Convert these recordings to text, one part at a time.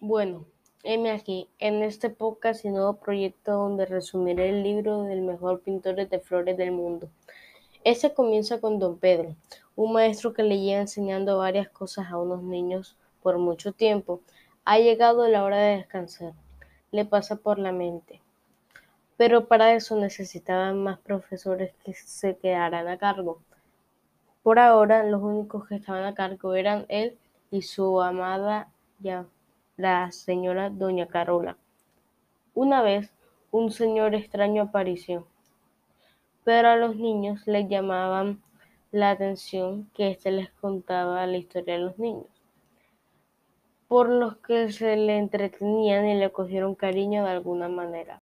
Bueno, heme aquí, en este podcast y nuevo proyecto donde resumiré el libro del mejor pintor de flores del mundo. Este comienza con Don Pedro, un maestro que le lleva enseñando varias cosas a unos niños por mucho tiempo. Ha llegado la hora de descansar, le pasa por la mente. Pero para eso necesitaban más profesores que se quedaran a cargo. Por ahora, los únicos que estaban a cargo eran él y su amada ya la señora doña Carola. Una vez un señor extraño apareció, pero a los niños les llamaban la atención que éste les contaba la historia de los niños, por los que se le entretenían y le cogieron cariño de alguna manera.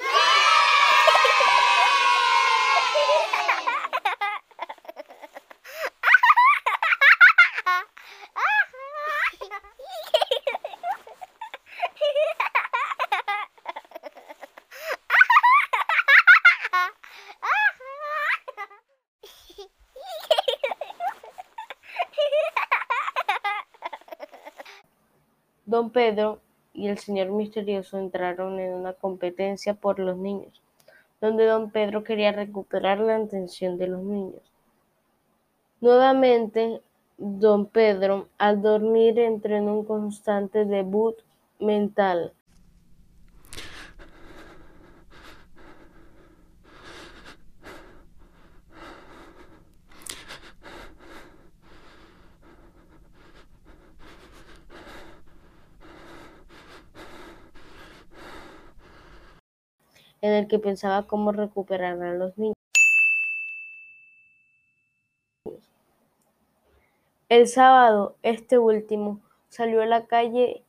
Don Pedro y el señor misterioso entraron en una competencia por los niños, donde don Pedro quería recuperar la atención de los niños. Nuevamente, don Pedro, al dormir, entró en un constante debut mental. En el que pensaba cómo recuperar a los niños. El sábado, este último salió a la calle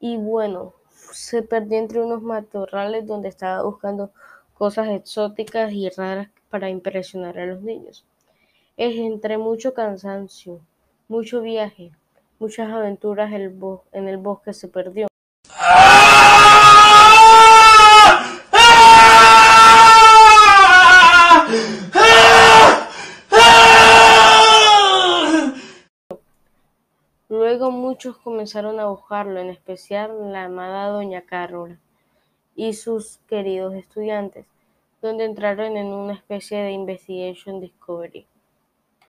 y bueno, se perdió entre unos matorrales donde estaba buscando cosas exóticas y raras para impresionar a los niños. Es entre mucho cansancio, mucho viaje, muchas aventuras en el bosque se perdió. Luego muchos comenzaron a buscarlo, en especial la amada doña Carola y sus queridos estudiantes, donde entraron en una especie de investigation discovery.